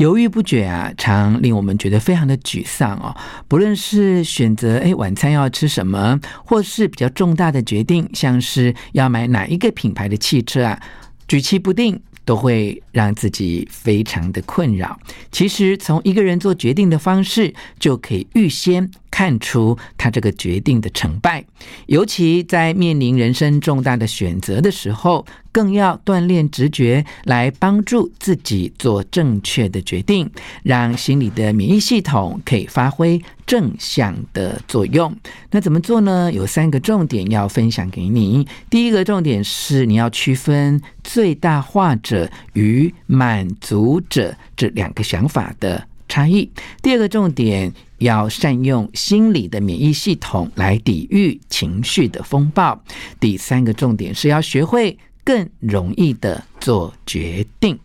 犹豫不决啊，常令我们觉得非常的沮丧哦。不论是选择诶晚餐要吃什么，或是比较重大的决定，像是要买哪一个品牌的汽车啊，举棋不定，都会让自己非常的困扰。其实，从一个人做决定的方式，就可以预先看出他这个决定的成败。尤其在面临人生重大的选择的时候。更要锻炼直觉，来帮助自己做正确的决定，让心理的免疫系统可以发挥正向的作用。那怎么做呢？有三个重点要分享给你。第一个重点是你要区分最大化者与满足者这两个想法的差异。第二个重点要善用心理的免疫系统来抵御情绪的风暴。第三个重点是要学会。更容易的做决定。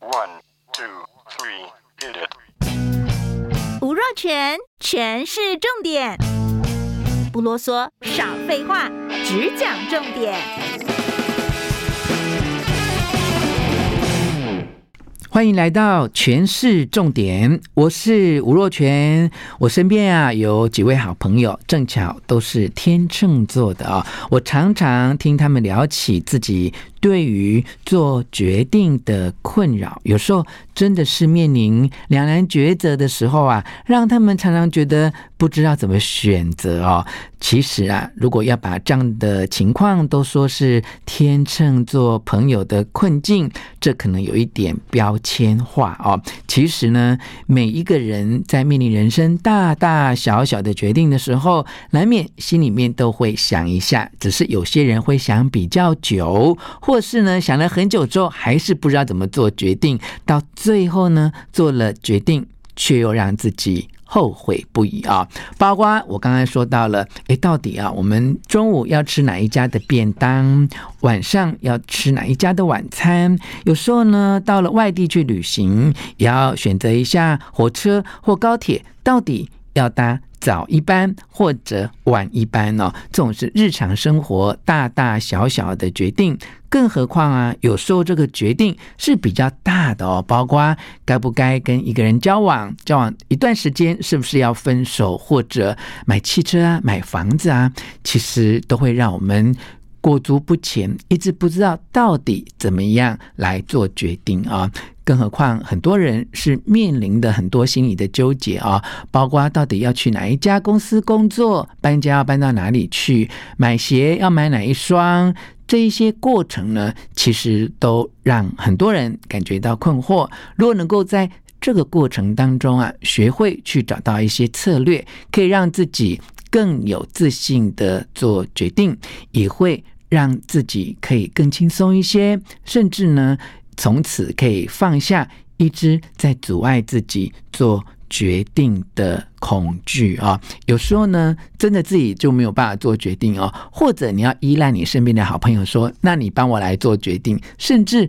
One, two, three, hit it. 吴若全，全是重点，不啰嗦，少废话，只讲重点。欢迎来到全市重点，我是吴若权。我身边啊有几位好朋友，正巧都是天秤座的啊。我常常听他们聊起自己对于做决定的困扰，有时候真的是面临两难抉择的时候啊，让他们常常觉得不知道怎么选择哦。其实啊，如果要把这样的情况都说是天秤座朋友的困境，这可能有一点标签化哦。其实呢，每一个人在面临人生大大小小的决定的时候，难免心里面都会想一下。只是有些人会想比较久，或或是呢想了很久之后，还是不知道怎么做决定，到最后呢做了决定，却又让自己。后悔不已啊！包括我刚才说到了，诶，到底啊，我们中午要吃哪一家的便当，晚上要吃哪一家的晚餐？有时候呢，到了外地去旅行，也要选择一下火车或高铁，到底要搭早一班或者晚一班呢？这种是日常生活大大小小的决定。更何况啊，有时候这个决定是比较大的哦，包括该不该跟一个人交往，交往一段时间是不是要分手，或者买汽车啊、买房子啊，其实都会让我们裹足不前，一直不知道到底怎么样来做决定啊。更何况很多人是面临的很多心理的纠结啊，包括到底要去哪一家公司工作，搬家要搬到哪里去，买鞋要买哪一双。这一些过程呢，其实都让很多人感觉到困惑。如果能够在这个过程当中啊，学会去找到一些策略，可以让自己更有自信的做决定，也会让自己可以更轻松一些，甚至呢，从此可以放下一直在阻碍自己做。决定的恐惧啊，有时候呢，真的自己就没有办法做决定哦，或者你要依赖你身边的好朋友说，那你帮我来做决定，甚至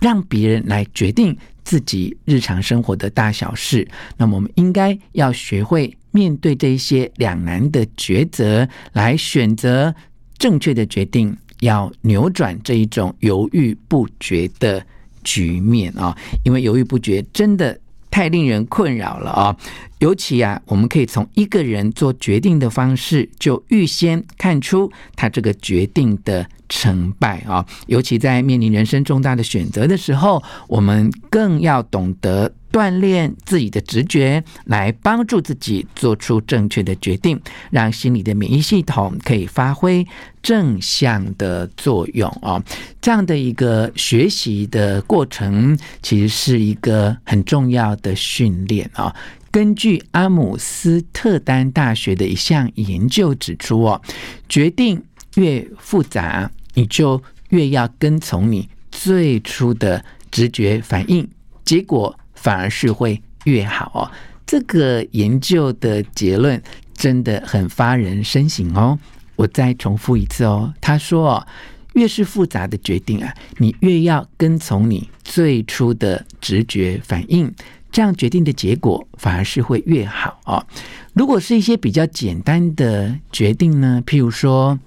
让别人来决定自己日常生活的大小事。那么，我们应该要学会面对这一些两难的抉择，来选择正确的决定，要扭转这一种犹豫不决的局面啊，因为犹豫不决真的。太令人困扰了啊！尤其啊，我们可以从一个人做决定的方式，就预先看出他这个决定的成败啊。尤其在面临人生重大的选择的时候，我们更要懂得。锻炼自己的直觉，来帮助自己做出正确的决定，让心理的免疫系统可以发挥正向的作用哦。这样的一个学习的过程，其实是一个很重要的训练啊。根据阿姆斯特丹大学的一项研究指出哦，决定越复杂，你就越要跟从你最初的直觉反应，结果。反而是会越好哦。这个研究的结论真的很发人深省哦。我再重复一次哦，他说哦，越是复杂的决定啊，你越要跟从你最初的直觉反应，这样决定的结果反而是会越好哦。如果是一些比较简单的决定呢，譬如说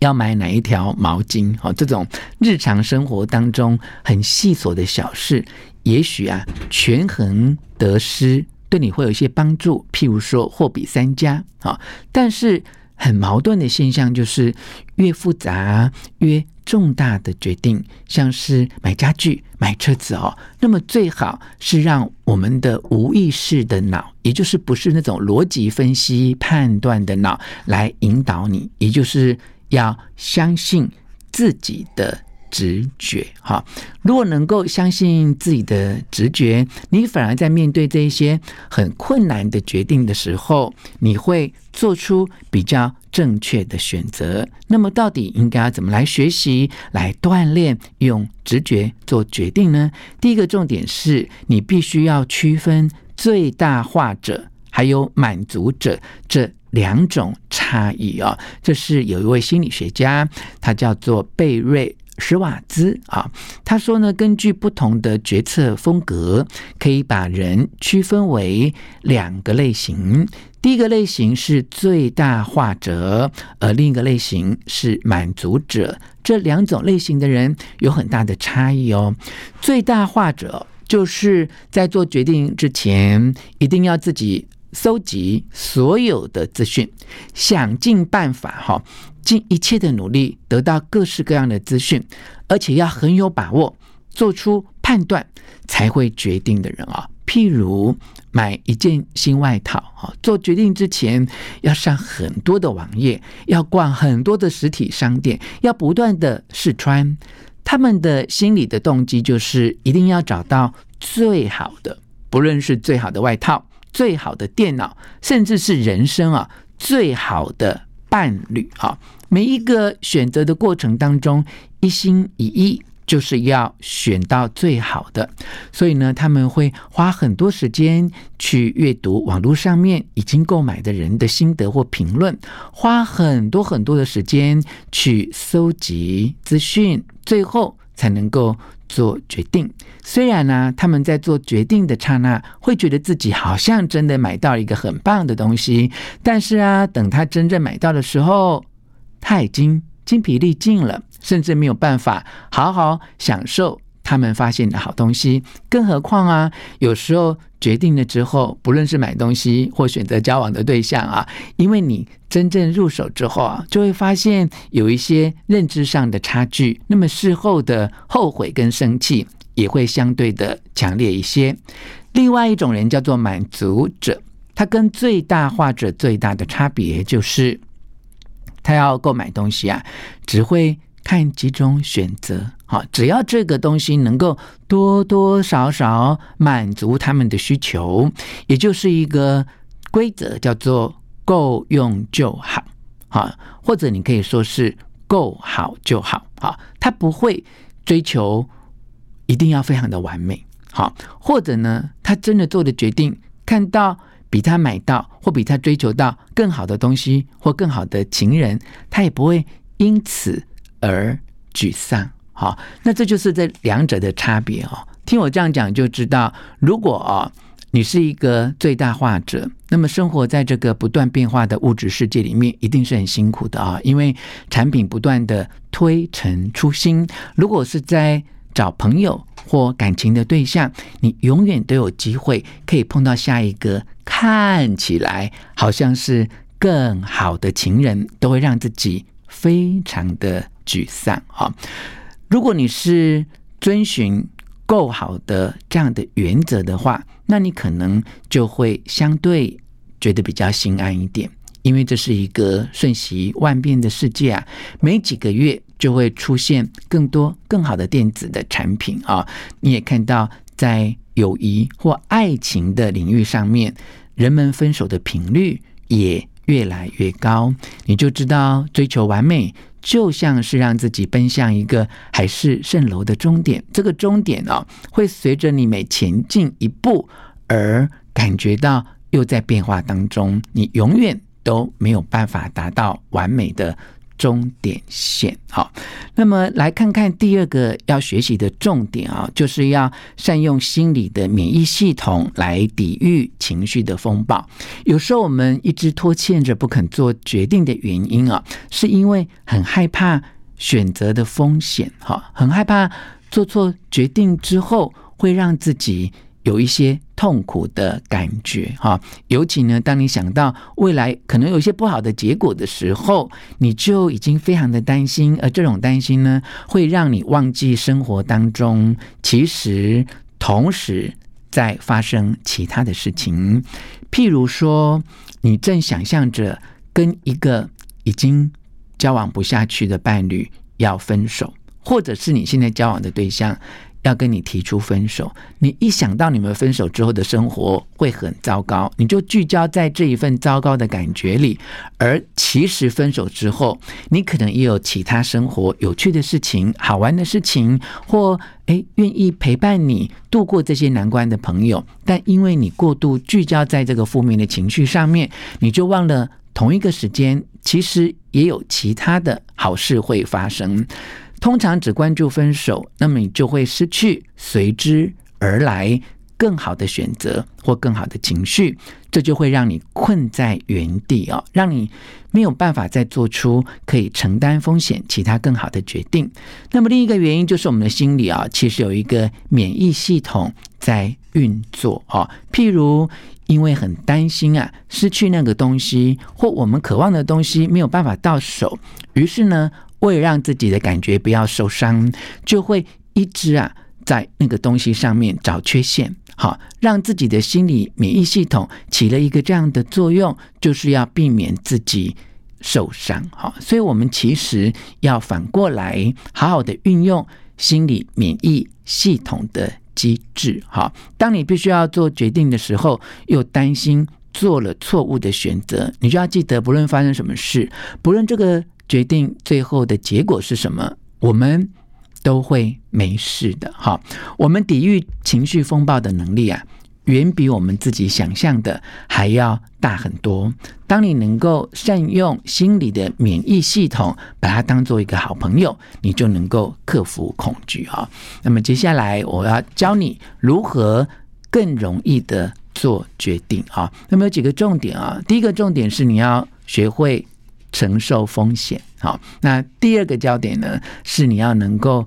要买哪一条毛巾哦，这种日常生活当中很细琐的小事，也许啊，权衡得失对你会有一些帮助。譬如说货比三家啊，但是。很矛盾的现象就是，越复杂越重大的决定，像是买家具、买车子哦，那么最好是让我们的无意识的脑，也就是不是那种逻辑分析判断的脑来引导你，也就是要相信自己的。直觉哈，如果能够相信自己的直觉，你反而在面对这些很困难的决定的时候，你会做出比较正确的选择。那么，到底应该要怎么来学习、来锻炼用直觉做决定呢？第一个重点是你必须要区分最大化者还有满足者这两种差异啊。这是有一位心理学家，他叫做贝瑞。史瓦兹啊，他说呢，根据不同的决策风格，可以把人区分为两个类型。第一个类型是最大化者，而另一个类型是满足者。这两种类型的人有很大的差异哦。最大化者就是在做决定之前，一定要自己搜集所有的资讯，想尽办法哈。尽一切的努力得到各式各样的资讯，而且要很有把握做出判断才会决定的人啊。譬如买一件新外套啊，做决定之前要上很多的网页，要逛很多的实体商店，要不断的试穿。他们的心理的动机就是一定要找到最好的，不论是最好的外套、最好的电脑，甚至是人生啊最好的。伴侣啊，每一个选择的过程当中，一心一意就是要选到最好的。所以呢，他们会花很多时间去阅读网络上面已经购买的人的心得或评论，花很多很多的时间去搜集资讯，最后才能够做决定。虽然呢，他们在做决定的刹那会觉得自己好像真的买到一个很棒的东西，但是啊，等他真正买到的时候，他已经精疲力尽了，甚至没有办法好好享受他们发现的好东西。更何况啊，有时候决定了之后，不论是买东西或选择交往的对象啊，因为你真正入手之后啊，就会发现有一些认知上的差距，那么事后的后悔跟生气。也会相对的强烈一些。另外一种人叫做满足者，他跟最大化者最大的差别就是，他要购买东西啊，只会看几种选择。好，只要这个东西能够多多少少满足他们的需求，也就是一个规则，叫做够用就好。好，或者你可以说是够好就好。好，他不会追求。一定要非常的完美，好，或者呢，他真的做的决定，看到比他买到或比他追求到更好的东西或更好的情人，他也不会因此而沮丧，好，那这就是这两者的差别哦。听我这样讲就知道，如果哦，你是一个最大化者，那么生活在这个不断变化的物质世界里面，一定是很辛苦的啊，因为产品不断的推陈出新，如果是在找朋友或感情的对象，你永远都有机会可以碰到下一个看起来好像是更好的情人，都会让自己非常的沮丧啊！如果你是遵循够好的这样的原则的话，那你可能就会相对觉得比较心安一点，因为这是一个瞬息万变的世界啊，没几个月。就会出现更多更好的电子的产品啊！你也看到，在友谊或爱情的领域上面，人们分手的频率也越来越高。你就知道，追求完美就像是让自己奔向一个海市蜃楼的终点。这个终点哦，会随着你每前进一步而感觉到又在变化当中，你永远都没有办法达到完美的。终点线，好，那么来看看第二个要学习的重点啊，就是要善用心理的免疫系统来抵御情绪的风暴。有时候我们一直拖欠着不肯做决定的原因啊，是因为很害怕选择的风险，哈，很害怕做错决定之后会让自己。有一些痛苦的感觉，哈，尤其呢，当你想到未来可能有一些不好的结果的时候，你就已经非常的担心，而这种担心呢，会让你忘记生活当中其实同时在发生其他的事情，譬如说，你正想象着跟一个已经交往不下去的伴侣要分手，或者是你现在交往的对象。要跟你提出分手，你一想到你们分手之后的生活会很糟糕，你就聚焦在这一份糟糕的感觉里。而其实分手之后，你可能也有其他生活有趣的事情、好玩的事情，或诶愿意陪伴你度过这些难关的朋友。但因为你过度聚焦在这个负面的情绪上面，你就忘了同一个时间其实也有其他的好事会发生。通常只关注分手，那么你就会失去随之而来更好的选择或更好的情绪，这就会让你困在原地哦，让你没有办法再做出可以承担风险、其他更好的决定。那么另一个原因就是我们的心里啊，其实有一个免疫系统在运作哦，譬如因为很担心啊失去那个东西，或我们渴望的东西没有办法到手，于是呢。为了让自己的感觉不要受伤，就会一直啊在那个东西上面找缺陷，好，让自己的心理免疫系统起了一个这样的作用，就是要避免自己受伤，好，所以我们其实要反过来好好的运用心理免疫系统的机制，好，当你必须要做决定的时候，又担心做了错误的选择，你就要记得，不论发生什么事，不论这个。决定最后的结果是什么，我们都会没事的。哈，我们抵御情绪风暴的能力啊，远比我们自己想象的还要大很多。当你能够善用心理的免疫系统，把它当做一个好朋友，你就能够克服恐惧啊。那么接下来我要教你如何更容易的做决定啊。那么有几个重点啊，第一个重点是你要学会。承受风险，好。那第二个焦点呢，是你要能够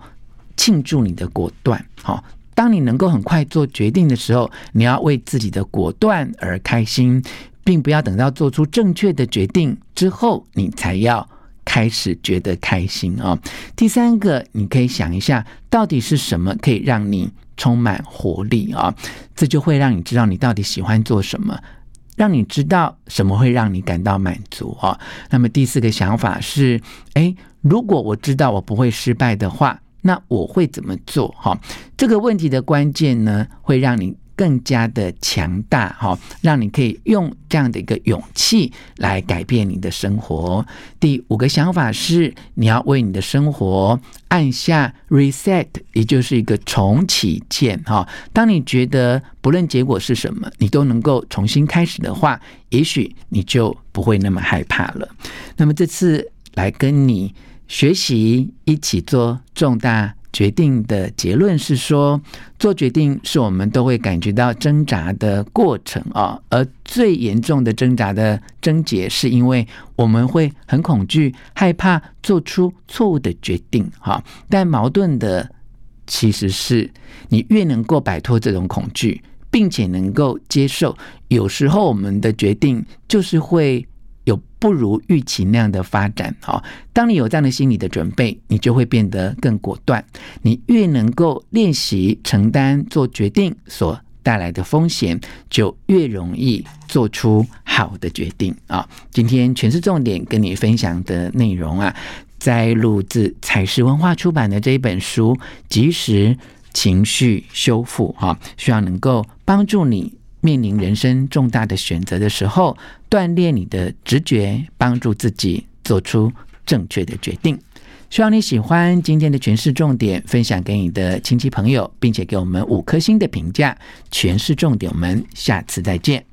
庆祝你的果断，好。当你能够很快做决定的时候，你要为自己的果断而开心，并不要等到做出正确的决定之后，你才要开始觉得开心啊。第三个，你可以想一下，到底是什么可以让你充满活力啊？这就会让你知道你到底喜欢做什么。让你知道什么会让你感到满足啊。那么第四个想法是，哎，如果我知道我不会失败的话，那我会怎么做？哈，这个问题的关键呢，会让你。更加的强大，哈，让你可以用这样的一个勇气来改变你的生活。第五个想法是，你要为你的生活按下 reset，也就是一个重启键，哈。当你觉得不论结果是什么，你都能够重新开始的话，也许你就不会那么害怕了。那么这次来跟你学习，一起做重大。决定的结论是说，做决定是我们都会感觉到挣扎的过程啊，而最严重的挣扎的症结，是因为我们会很恐惧、害怕做出错误的决定。哈，但矛盾的其实是，你越能够摆脱这种恐惧，并且能够接受，有时候我们的决定就是会。不如预期那样的发展，好，当你有这样的心理的准备，你就会变得更果断。你越能够练习承担做决定所带来的风险，就越容易做出好的决定啊！今天全是重点跟你分享的内容啊，摘录自采石文化出版的这一本书《及时情绪修复》啊，希望能够帮助你。面临人生重大的选择的时候，锻炼你的直觉，帮助自己做出正确的决定。希望你喜欢今天的诠释重点，分享给你的亲戚朋友，并且给我们五颗星的评价。诠释重点，我们下次再见。